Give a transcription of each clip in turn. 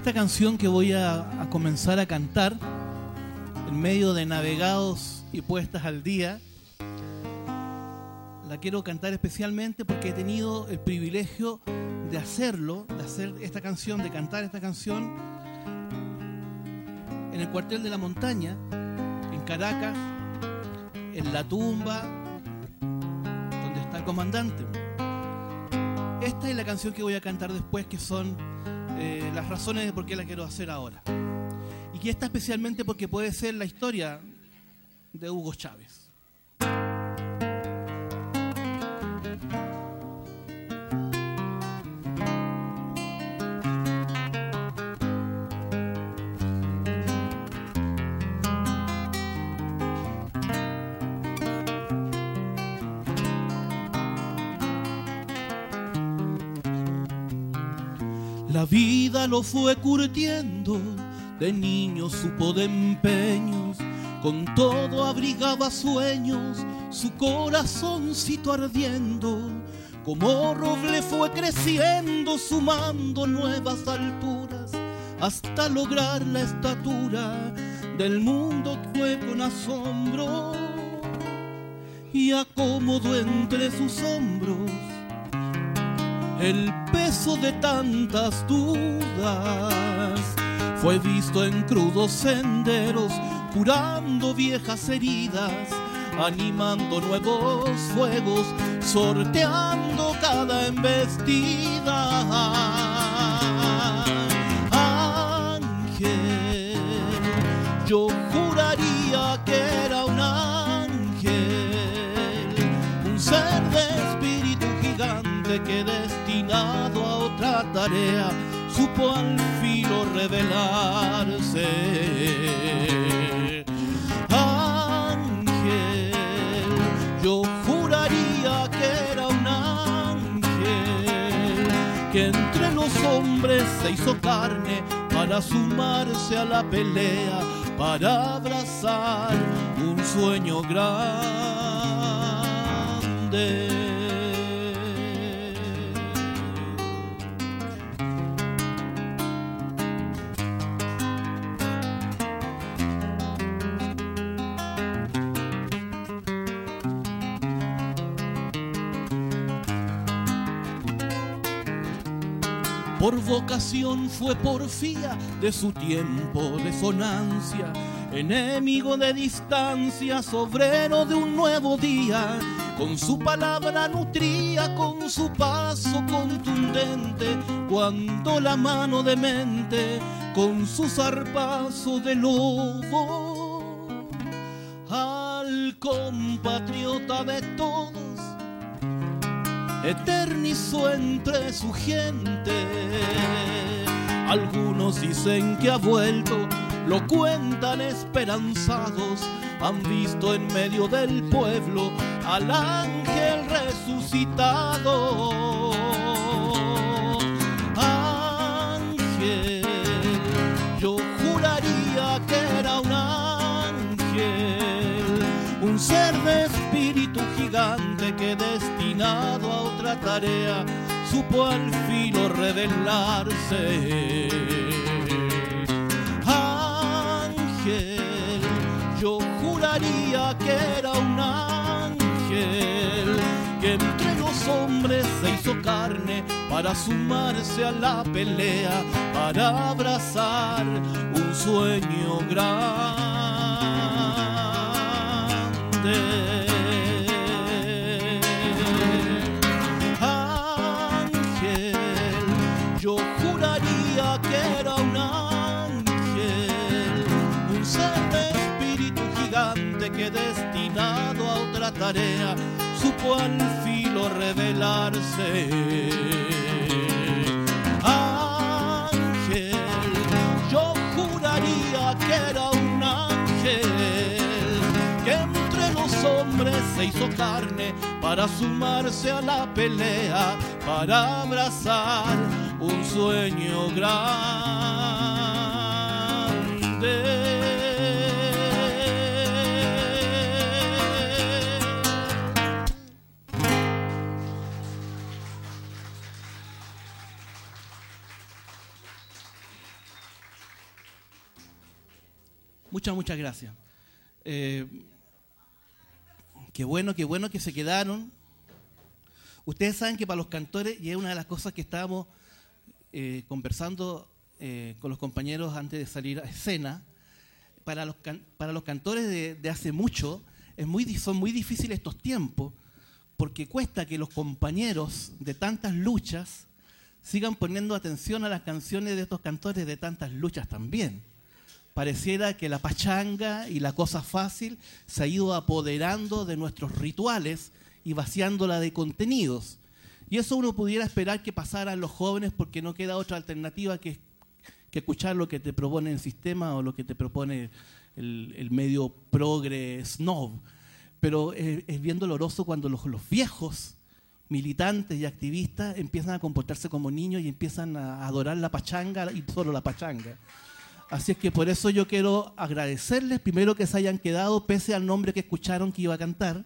Esta canción que voy a, comenzar a cantar en medio de navegados y puestas al día, la quiero cantar especialmente porque he tenido el privilegio de hacerlo, de hacer esta canción, de cantar esta canción en el cuartel de la montaña, en Caracas, en la tumba donde está el comandante. Esta es la canción que voy a cantar después, que son eh, las razones de por qué la quiero hacer ahora. Y que está especialmente porque puede ser la historia de Hugo Chávez. Fue curtiendo, de niño supo de empeños, con todo abrigaba sueños, su corazoncito ardiendo, como roble fue creciendo, sumando nuevas alturas, hasta lograr la estatura del mundo fue con asombro, y acomodó entre sus hombros el peso de tantas dudas fue visto en crudos senderos, curando viejas heridas, animando nuevos fuegos, sorteando cada embestida. Ángel, yo juraría que era un ángel, un ser de espíritu gigante que destinado a otra tarea supo al filo revelarse. Ángel, yo juraría que era un ángel que entre los hombres se hizo carne para sumarse a la pelea, para abrazar un sueño grande. Por vocación fue porfía de su tiempo de sonancia, enemigo de distancia, sobrero de un nuevo día. Con su palabra nutría, con su paso contundente, cuando la mano de mente, con su zarpazo de lobo, al compatriota de todos eternizó entre su gente. Algunos dicen que ha vuelto, lo cuentan esperanzados, han visto en medio del pueblo al ángel resucitado. Que destinado a otra tarea supo al filo revelarse. Ángel, yo juraría que era un ángel que entre los hombres se hizo carne para sumarse a la pelea, para abrazar un sueño grande. Tarea supo al filo revelarse. Ángel, yo juraría que era un ángel que entre los hombres se hizo carne para sumarse a la pelea, para abrazar un sueño grande. Muchas, muchas gracias. Eh, qué bueno, qué bueno que se quedaron. Ustedes saben que para los cantores, y es una de las cosas que estábamos eh, conversando eh, con los compañeros antes de salir a escena, para los, para los cantores de, hace mucho es muy, son muy difíciles estos tiempos, porque cuesta que los compañeros de tantas luchas sigan poniendo atención a las canciones de estos cantores de tantas luchas también. Pareciera que la pachanga y la cosa fácil se ha ido apoderando de nuestros rituales y vaciándola de contenidos. Y eso uno pudiera esperar que pasara en los jóvenes porque no queda otra alternativa que, que escuchar lo que te propone el sistema o lo que te propone el, medio progre snob. Pero es, bien doloroso cuando los, los viejos militantes y activistas empiezan a comportarse como niños y empiezan a adorar la pachanga y solo la pachanga. Así es que por eso yo quiero agradecerles primero que se hayan quedado pese al nombre que escucharon que iba a cantar.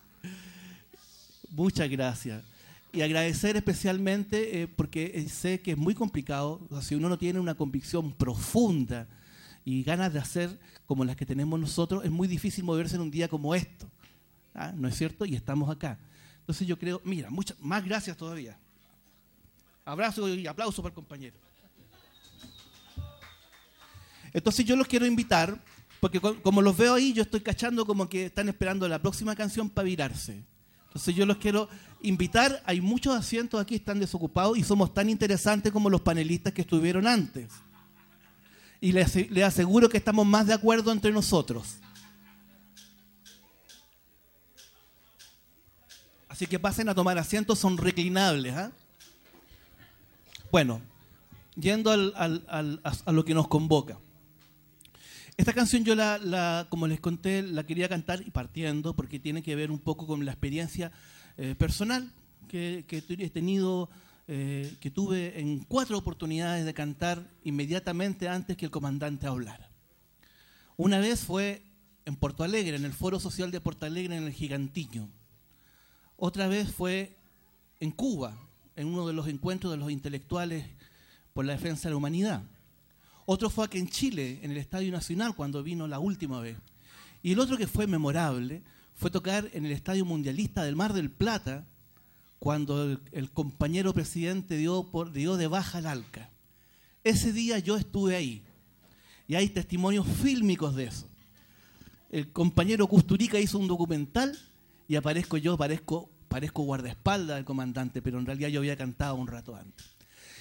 Muchas gracias. Y agradecer especialmente eh, porque sé que es muy complicado, si uno no tiene una convicción profunda y ganas de hacer como las que tenemos nosotros, es muy difícil moverse en un día como esto. ¿ah? ¿No es cierto? Y estamos acá. Entonces yo creo, mira, muchas más gracias todavía. Abrazo y aplauso para el compañero. Entonces yo los quiero invitar, porque como los veo ahí, yo estoy cachando como que están esperando la próxima canción para virarse. Entonces yo los quiero invitar, hay muchos asientos aquí, están desocupados y somos tan interesantes como los panelistas que estuvieron antes. Y les, aseguro que estamos más de acuerdo entre nosotros. Así que pasen a tomar asientos, son reclinables. ¿ah? Bueno, yendo a lo que nos convoca. Esta canción yo la, como les conté, la quería cantar y partiendo porque tiene que ver un poco con la experiencia eh, personal que, he tenido, eh, que tuve en cuatro oportunidades de cantar inmediatamente antes que el comandante hablara. Una vez fue en Porto Alegre, en el Foro Social de Porto Alegre, en el Gigantiño. Otra vez fue en Cuba, en uno de los encuentros de los intelectuales por la defensa de la humanidad. Otro fue aquí en Chile, en el Estadio Nacional, cuando vino la última vez. Y el otro que fue memorable fue tocar en el Estadio Mundialista del Mar del Plata, cuando el, compañero presidente dio, por, de baja al ALCA. Ese día yo estuve ahí. Y hay testimonios fílmicos de eso. El compañero Custurica hizo un documental y aparezco yo, parezco, parezco guardaespaldas del comandante, pero en realidad yo había cantado un rato antes.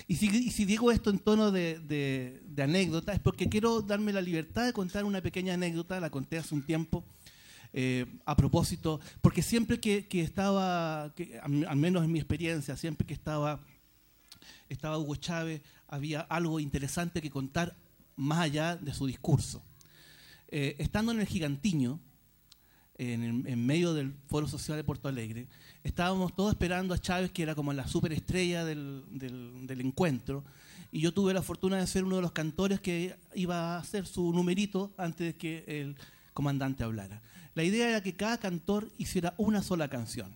Y si, digo esto en tono de, anécdota, es porque quiero darme la libertad de contar una pequeña anécdota, la conté hace un tiempo, eh, a propósito, porque siempre que, estaba, al menos en mi experiencia, siempre que estaba, estaba Hugo Chávez, había algo interesante que contar más allá de su discurso. Eh, estando en el Gigantiño, en, medio del Foro Social de Porto Alegre, estábamos todos esperando a Chávez, que era como la superestrella del, del, encuentro, y yo tuve la fortuna de ser uno de los cantores que iba a hacer su numerito antes de que el comandante hablara. La idea era que cada cantor hiciera una sola canción.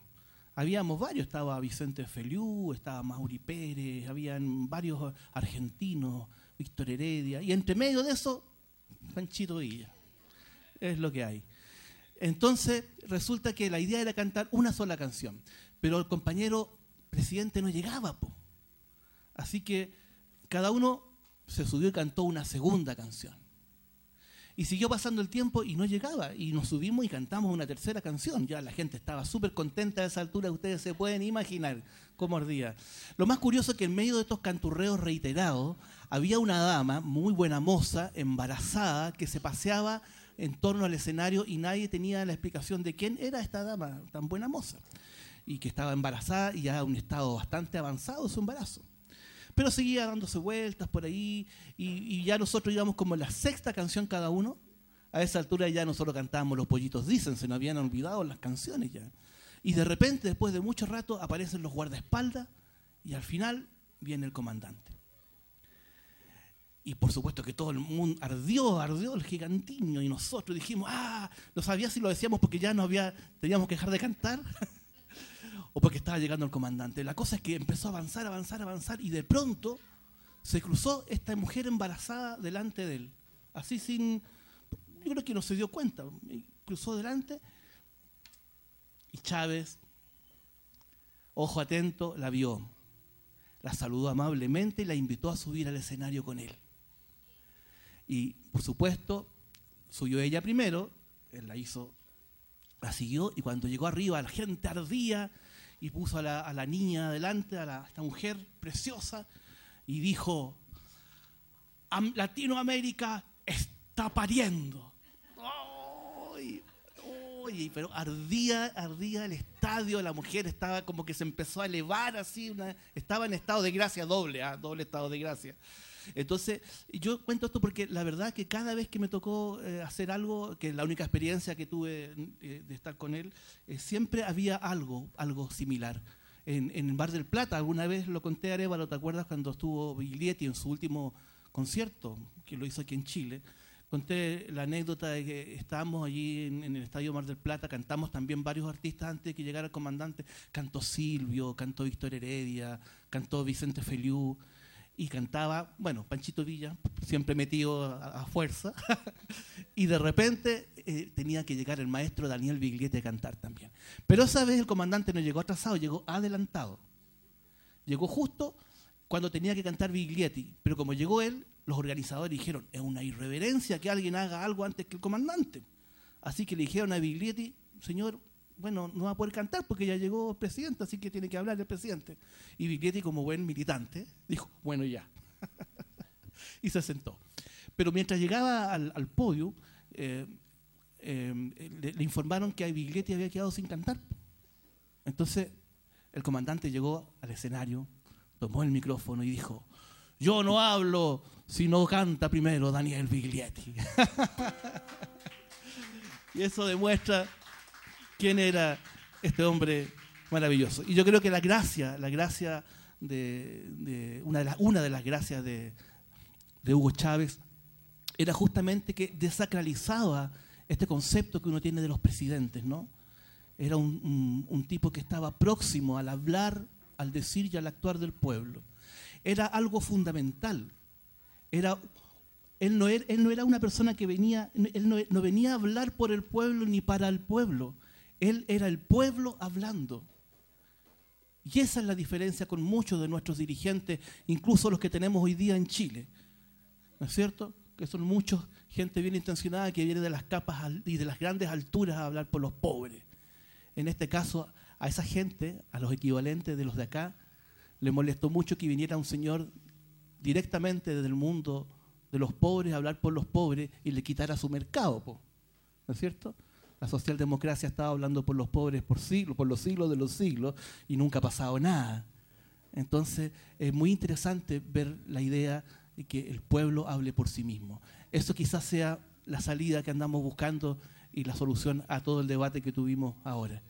Habíamos varios, estaba Vicente Feliú, estaba Mauri Pérez, habían varios argentinos, Víctor Heredia, y entre medio de eso, Panchito Villa. Es lo que hay. Entonces resulta que la idea era cantar una sola canción, pero el compañero presidente no llegaba. Así que cada uno se subió y cantó una segunda canción. Y siguió pasando el tiempo y no llegaba. Y nos subimos y cantamos una tercera canción. Ya la gente estaba súper contenta a esa altura. Ustedes se pueden imaginar cómo ardía. Lo más curioso es que en medio de estos canturreos reiterados había una dama, muy buena moza, embarazada, que se paseaba en torno al escenario y nadie tenía la explicación de quién era esta dama tan buena moza y que estaba embarazada y ya un estado bastante avanzado de su embarazo. Pero seguía dándose vueltas por ahí y, ya nosotros íbamos como la sexta canción cada uno. A esa altura ya nosotros cantábamos Los Pollitos Dicen, se nos habían olvidado las canciones ya. Y de repente, después de mucho rato, aparecen los guardaespaldas y al final viene el comandante. Y por supuesto que todo el mundo ardió, ardió el gigantiño. Y nosotros dijimos, ah, no sabía si lo decíamos porque ya no había, teníamos que dejar de cantar. o porque estaba llegando el comandante. La cosa es que empezó a avanzar, avanzar, avanzar. Y de pronto se cruzó esta mujer embarazada delante de él, así sin... Yo creo que no se dio cuenta, cruzó delante y Chávez, ojo atento, la vio, la saludó amablemente y la invitó a subir al escenario con él. Y por supuesto, subió ella primero, él la hizo, la siguió y cuando llegó arriba la gente ardía y puso a la, niña adelante, a, esta mujer preciosa, y dijo, Latinoamérica está pariendo. pero ardía, ardía el estadio, la mujer estaba como que se empezó a elevar así, estaba en estado de gracia doble, ¿ah? doble estado de gracia. Entonces, yo cuento esto porque la verdad que cada vez que me tocó eh, hacer algo, que la única experiencia que tuve eh, de estar con él, eh, siempre había algo, algo similar. En, en Bar del Plata, alguna vez lo conté a Arevalo, ¿te acuerdas cuando estuvo Biglietti en su último concierto, que lo hizo aquí en Chile? Conté la anécdota de que estábamos allí en, en, el Estadio Mar del Plata, cantamos también varios artistas antes de que llegara el comandante. Cantó Silvio, cantó Víctor Heredia, cantó Vicente Feliú y cantaba, bueno, Panchito Villa, siempre metido a, fuerza, y de repente eh, tenía que llegar el maestro Daniel Biglietti a cantar también. Pero esa vez el comandante no llegó atrasado, llegó adelantado. Llegó justo cuando tenía que cantar Biglietti, pero como llegó él, los organizadores dijeron, es una irreverencia que alguien haga algo antes que el comandante. Así que le dijeron a Biglietti, señor, bueno, no va a poder cantar porque ya llegó el presidente, así que tiene que hablar el presidente. Y Viglietti, como buen militante, dijo, bueno, ya. y se sentó. Pero mientras llegaba al, podio, eh, eh, le, informaron que a Viglietti había quedado sin cantar. Entonces, el comandante llegó al escenario, tomó el micrófono y dijo, yo no hablo si no canta primero Daniel Viglietti. y eso demuestra quién era este hombre maravilloso. Y yo creo que la gracia, la gracia de, una, de las, gracias de, Hugo Chávez era justamente que desacralizaba este concepto que uno tiene de los presidentes, ¿no? Era un, tipo que estaba próximo al hablar, al decir y al actuar del pueblo. Era algo fundamental. Era, él, no no era una persona que venía, él no venía a hablar por el pueblo ni para el pueblo él era el pueblo hablando. Y esa es la diferencia con muchos de nuestros dirigentes, incluso los que tenemos hoy día en Chile. ¿No es cierto? Que son muchos, gente bien intencionada que viene de las capas y de las grandes alturas a hablar por los pobres. En este caso, a esa gente, a los equivalentes de los de acá, le molestó mucho que viniera un señor directamente desde el mundo de los pobres a hablar por los pobres y le quitara su mercado. ¿No es cierto? La socialdemocracia estaba hablando por los pobres por siglos, por los siglos de los siglos, y nunca ha pasado nada. Entonces, es muy interesante ver la idea de que el pueblo hable por sí mismo. Eso quizás sea la salida que andamos buscando y la solución a todo el debate que tuvimos ahora.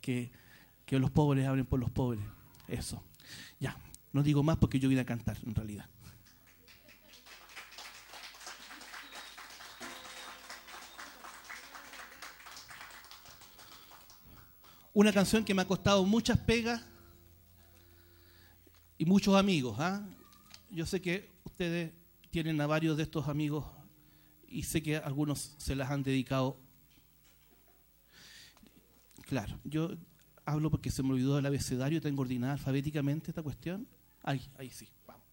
Que, que los pobres hablen por los pobres. Eso. Ya, no digo más porque yo vine a cantar, en realidad. Una canción que me ha costado muchas pegas y muchos amigos. ¿ah? Yo sé que ustedes tienen a varios de estos amigos y sé que algunos se las han dedicado. Claro, yo hablo porque se me olvidó el abecedario, tengo ordenada alfabéticamente esta cuestión. Ahí, ahí sí, vamos.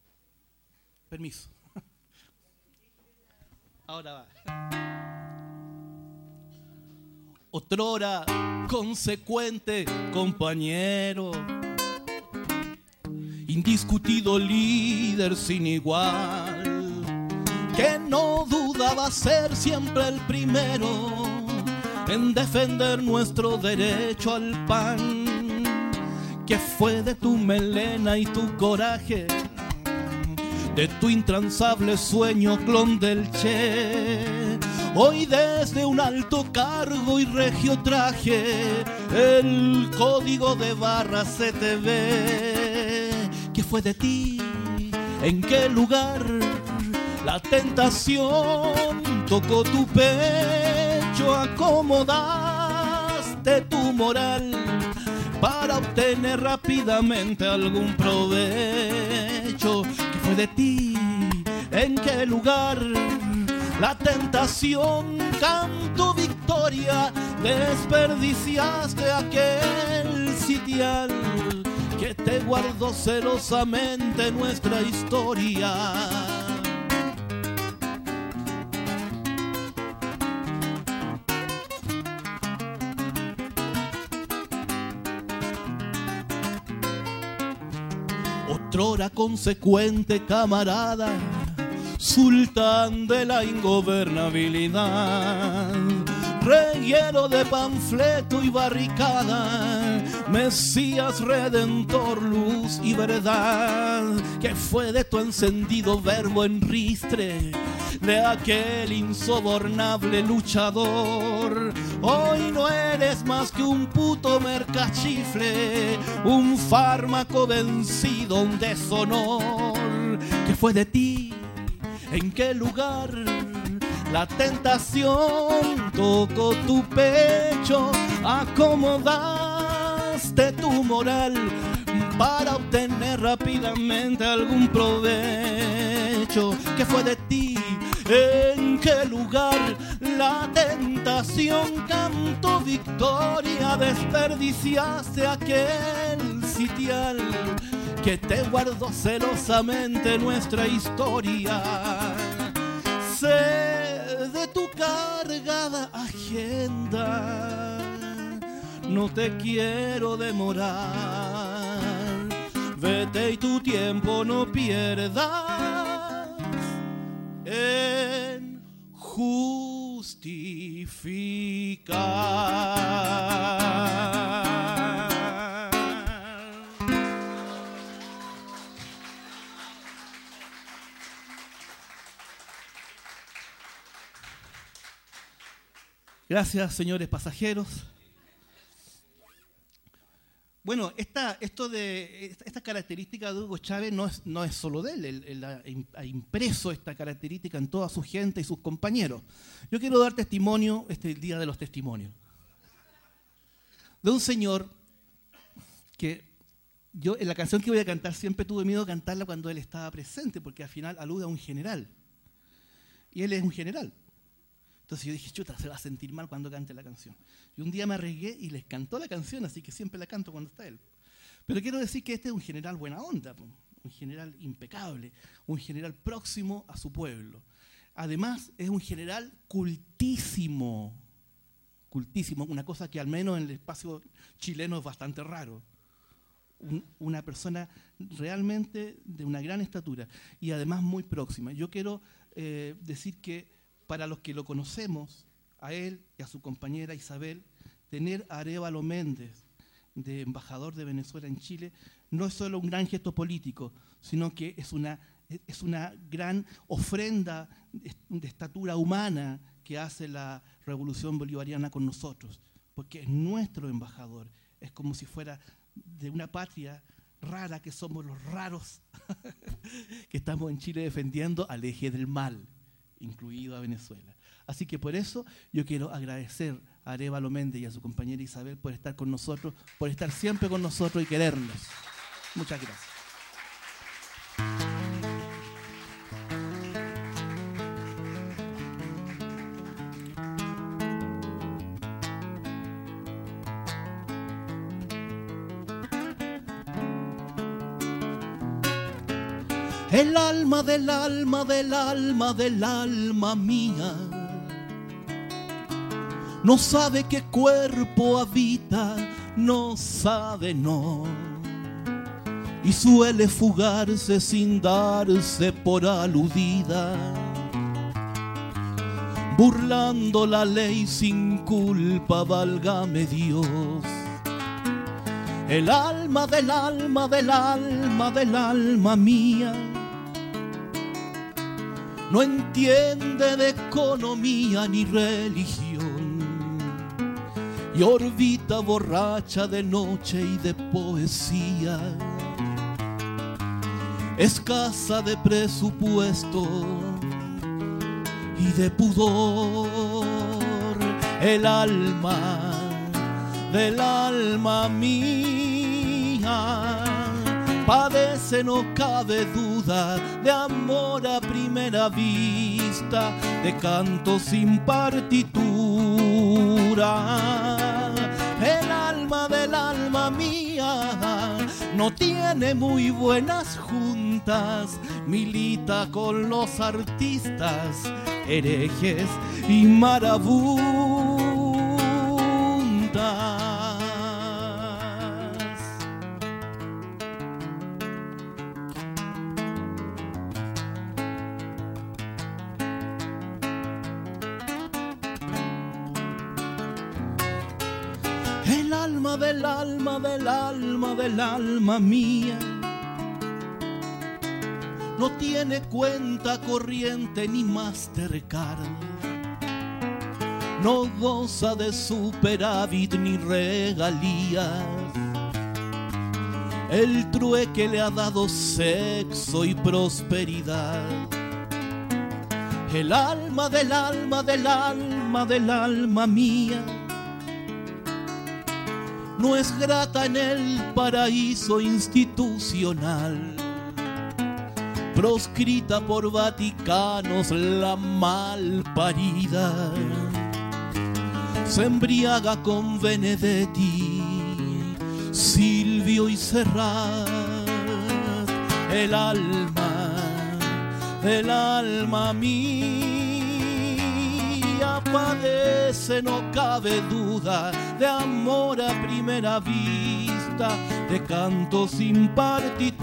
Permiso. Ahora va otrora consecuente compañero, indiscutido líder sin igual, que no dudaba ser siempre el primero en defender nuestro derecho al pan, que fue de tu melena y tu coraje, de tu intransable sueño clon del Che Hoy desde un alto cargo y regio traje, el código de barra se te ve. ¿Qué fue de ti? ¿En qué lugar? La tentación tocó tu pecho, acomodaste tu moral para obtener rápidamente algún provecho. ¿Qué fue de ti? ¿En qué lugar? La tentación, canto victoria, desperdiciaste aquel sitial que te guardó celosamente nuestra historia. Otrora consecuente camarada sultán de la ingobernabilidad, relleno de panfleto y barricada, Mesías redentor, luz y verdad, que fue de tu encendido verbo en ristre, de aquel insobornable luchador. Hoy no eres más que un puto mercachifle, un fármaco vencido, un deshonor, que fue de ti en qué lugar la tentación tocó tu pecho, acomodaste tu moral para obtener rápidamente algún provecho. ¿Qué fue de ti? ¿En qué lugar la tentación cantó victoria? Desperdiciaste aquel sitial que te guardó celosamente nuestra historia. Sé de tu cargada agenda, no te quiero demorar. Vete y tu tiempo no pierdas en justificar. Gracias, señores pasajeros. Bueno, esta, esto de, esta característica de Hugo Chávez no es, no es solo de él, él, ha impreso esta característica en toda su gente y sus compañeros. Yo quiero dar testimonio, este el día de los testimonios, de un señor que yo en la canción que voy a cantar siempre tuve miedo de cantarla cuando él estaba presente, porque al final alude a un general. Y él es un general. Entonces yo dije, chuta, se va a sentir mal cuando cante la canción. Y un día me arriesgué y les cantó la canción, así que siempre la canto cuando está él. Pero quiero decir que este es un general buena onda, un general impecable, un general próximo a su pueblo. Además, es un general cultísimo, cultísimo, una cosa que al menos en el espacio chileno es bastante raro. una persona realmente de una gran estatura y además muy próxima. Yo quiero eh, decir que para los que lo conocemos, a él y a su compañera Isabel, tener a Arevalo Méndez de embajador de Venezuela en Chile no es solo un gran gesto político, sino que es una, es una gran ofrenda de estatura humana que hace la revolución bolivariana con nosotros, porque es nuestro embajador, es como si fuera de una patria rara que somos los raros que estamos en Chile defendiendo al eje del mal incluido a Venezuela. Así que por eso yo quiero agradecer a Arevalo Méndez y a su compañera Isabel por estar con nosotros, por estar siempre con nosotros y querernos. Muchas gracias. Alma del alma del alma del alma mía. No sabe qué cuerpo habita, no sabe no. Y suele fugarse sin darse por aludida, burlando la ley sin culpa, válgame Dios. El alma del alma del alma del alma mía no entiende de economía ni religión y orbita borracha de noche y de poesía, escasa de presupuesto y de pudor, el alma del alma mía padece, no cabe duda de amor a primera vista, de canto sin partitura. El alma del alma mía no tiene muy buenas juntas, milita con los artistas, herejes y marabuntas. Del alma, del alma, del alma mía. No tiene cuenta corriente ni Mastercard. No goza de superávit ni regalías. El trueque le ha dado sexo y prosperidad. El alma del alma del alma del alma mía no es grata en el paraíso institucional. Proscrita por Vaticanos la mal parida, se embriaga con Benedetti, Silvio y Serrat, el alma, el alma mía padece, no cabe duda, de amor a primera vista, de canto sin partitura.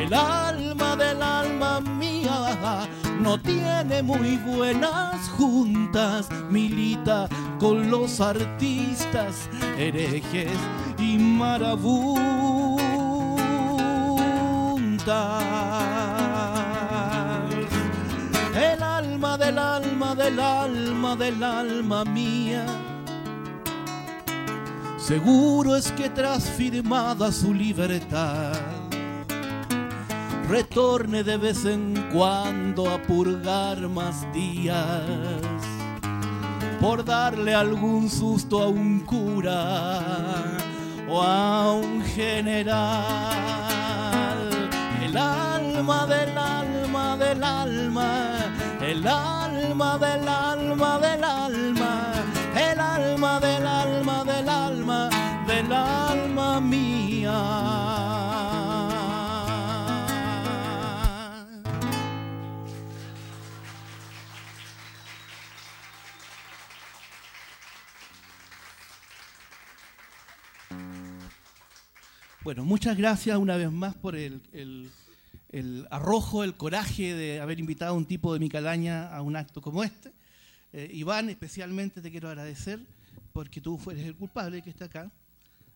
El alma del alma mía no tiene muy buenas juntas, milita con los artistas, herejes y marabuntas. Del alma, del alma, del alma mía. Seguro es que tras firmada su libertad, retorne de vez en cuando a purgar más días, por darle algún susto a un cura o a un general. El alma del alma del alma el alma del alma del alma, el alma del alma del alma del alma mía. Bueno, muchas gracias una vez más por el, el arrojo, el coraje de haber invitado a un tipo de mi calaña a un acto como este. Eh, Iván, especialmente te quiero agradecer porque tú eres el culpable que está acá.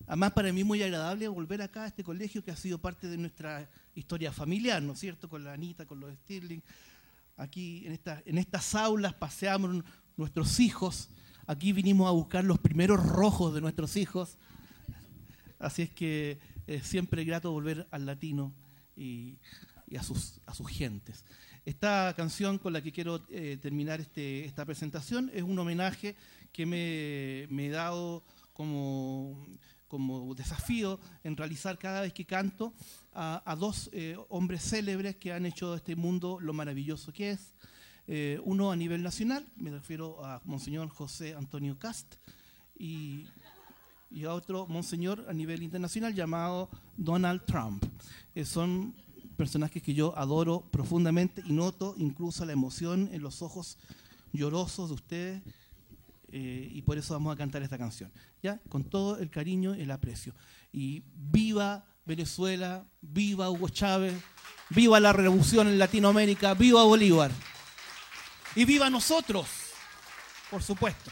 Además, para mí muy agradable volver acá a este colegio que ha sido parte de nuestra historia familiar, ¿no es cierto? Con la Anita, con los Stirling. Aquí en, en estas aulas paseamos nuestros hijos. Aquí vinimos a buscar los primeros rojos de nuestros hijos. Así es que es siempre grato volver al latino y y a sus, a sus gentes. Esta canción con la que quiero eh, terminar este, esta presentación es un homenaje que me, he dado como, como, desafío en realizar cada vez que canto a, dos eh, hombres célebres que han hecho de este mundo lo maravilloso que es. Eh, uno a nivel nacional, me refiero a Monseñor José Antonio Cast, y, y a otro Monseñor a nivel internacional llamado Donald Trump. son personajes que yo adoro profundamente y noto incluso la emoción en los ojos llorosos de ustedes eh, y por eso vamos a cantar esta canción, ¿ya? Con todo el cariño y el aprecio. Y viva Venezuela, viva Hugo Chávez, viva la revolución en Latinoamérica, viva Bolívar. Y viva nosotros, por supuesto.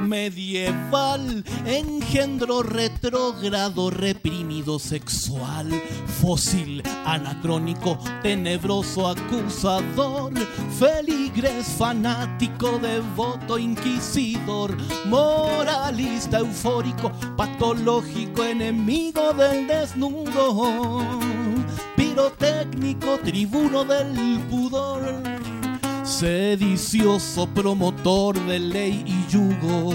Medieval, engendro retrógrado, reprimido sexual, fósil, anacrónico, tenebroso, acusador, feligres, fanático, devoto, inquisidor, moralista, eufórico, patológico, enemigo del desnudo pirotécnico, tribuno del pudor, sedicioso promotor de ley y yugo,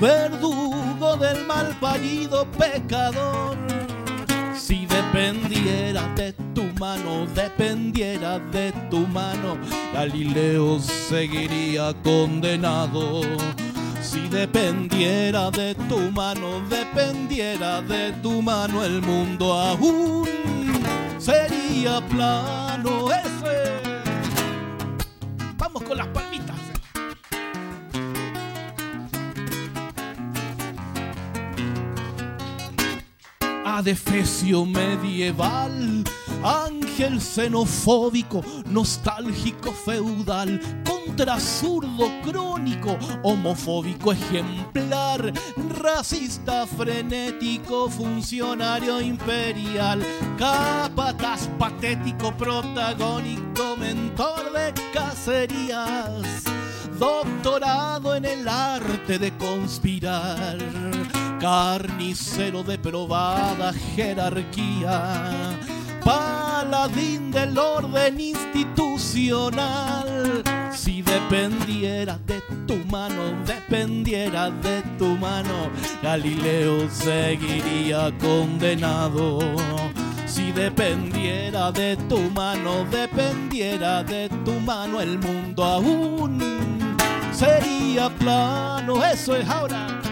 verdugo del mal parido pecador. Si dependiera de tu mano, dependiera de tu mano, Galileo seguiría condenado. Si dependiera de tu mano, dependiera de tu mano, el mundo aún sería plano. Con las palmitas. Adefesio medieval, ángel xenofóbico, nostálgico feudal, contrazurdo crónico, homofóbico ejemplar, racista frenético, funcionario imperial, capataz patético, protagónico, mentor de cacerías, doctorado en el arte de conspirar carnicero de probada jerarquía, paladín del orden institucional. Si dependiera de tu mano, dependiera de tu mano, Galileo seguiría condenado. Si dependiera de tu mano, dependiera de tu mano, el mundo aún sería plano. Eso es ahora.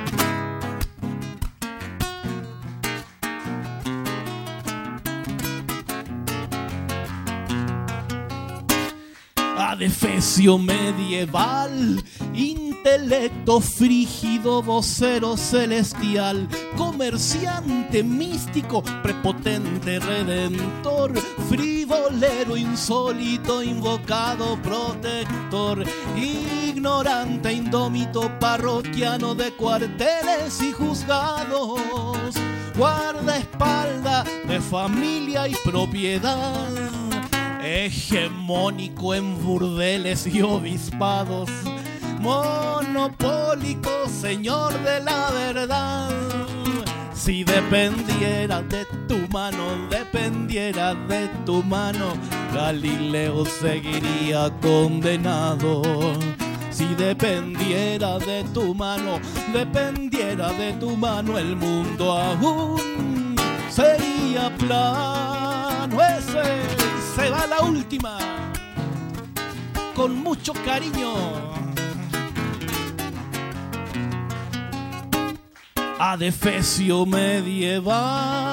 Adefesio medieval, intelecto frígido, vocero celestial, comerciante místico, prepotente redentor, frivolero insólito, invocado protector, ignorante, indómito, parroquiano de cuarteles y juzgados, guardaespalda de familia y propiedad hegemónico en burdeles y obispados, monopólico señor de la verdad. Si dependiera de tu mano, dependiera de tu mano, Galileo seguiría condenado. Si dependiera de tu mano, dependiera de tu mano, el mundo aún sería plano. Ese va la última. Con mucho cariño. Adefesio medieval.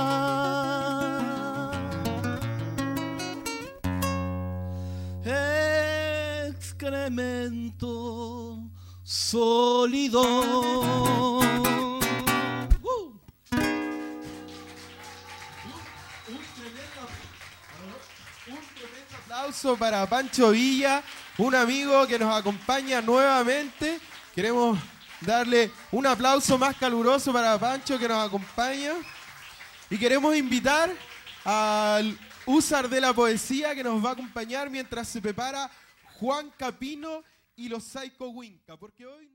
Excremento sólido. Aplauso para Pancho Villa, un amigo que nos acompaña nuevamente. Queremos darle un aplauso más caluroso para Pancho que nos acompaña. Y queremos invitar al Usar de la Poesía que nos va a acompañar mientras se prepara Juan Capino y los Psycho Winca. Porque hoy.